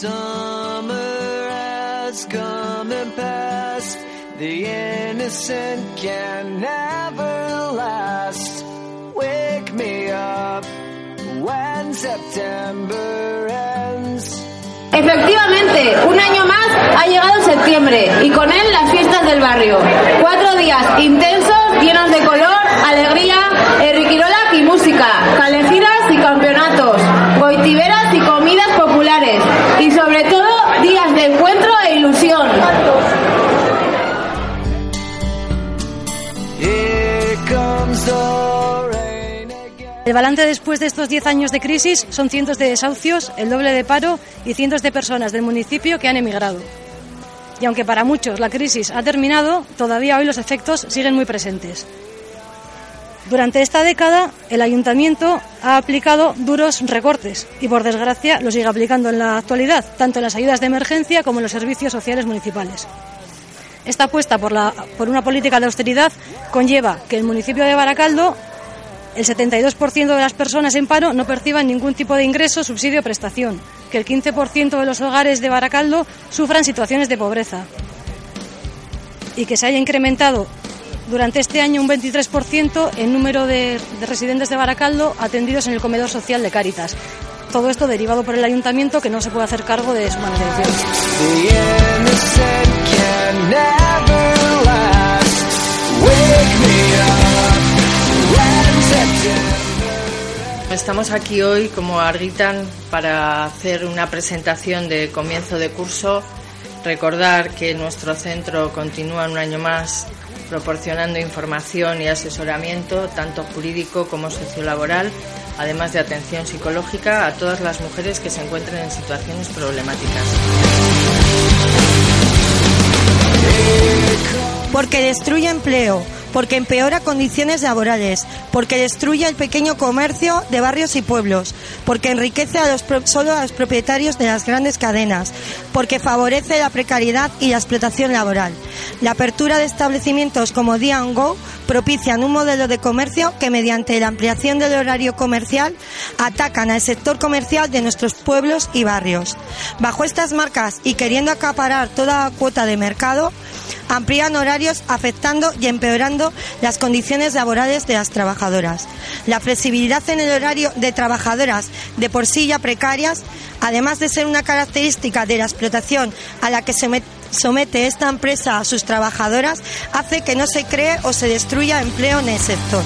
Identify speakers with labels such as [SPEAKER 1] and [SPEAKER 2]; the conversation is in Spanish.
[SPEAKER 1] summer has come and passed. The innocent can never last. Wake me up when September ends.
[SPEAKER 2] Efectivamente, un año más sobre todo días de encuentro e ilusión.
[SPEAKER 3] El balance después de estos 10 años de crisis son cientos de desahucios, el doble de paro y cientos de personas del municipio que han emigrado. Y aunque para muchos la crisis ha terminado, todavía hoy los efectos siguen muy presentes. Durante esta década, el ayuntamiento ha aplicado duros recortes y, por desgracia, lo sigue aplicando en la actualidad, tanto en las ayudas de emergencia como en los servicios sociales municipales. Esta apuesta por, por una política de austeridad conlleva que el municipio de Baracaldo el 72% de las personas en paro no perciban ningún tipo de ingreso, subsidio o prestación, que el 15% de los hogares de Baracaldo sufran situaciones de pobreza y que se haya incrementado durante este año un 23% el número de, de residentes de Baracaldo atendidos en el comedor social de Cáritas. Todo esto derivado por el ayuntamiento que no se puede hacer cargo de su manutención.
[SPEAKER 4] Estamos aquí hoy como Argitan para hacer una presentación de comienzo de curso. Recordar que nuestro centro continúa un año más proporcionando información y asesoramiento, tanto jurídico como sociolaboral, además de atención psicológica a todas las mujeres que se encuentren en situaciones problemáticas.
[SPEAKER 5] porque destruye empleo, porque empeora condiciones laborales, porque destruye el pequeño comercio de barrios y pueblos, porque enriquece a los solo a los propietarios de las grandes cadenas, porque favorece la precariedad y la explotación laboral. La apertura de establecimientos como Día Go propician un modelo de comercio que mediante la ampliación del horario comercial atacan al sector comercial de nuestros pueblos y barrios. Bajo estas marcas y queriendo acaparar toda cuota de mercado, amplían horarios afectando y empeorando las condiciones laborales de las trabajadoras. La flexibilidad en el horario de trabajadoras de por sí ya precarias, además de ser una característica de la explotación a la que se met- somete esta empresa a sus trabajadoras, hace que no se cree o se destruya empleo en el sector.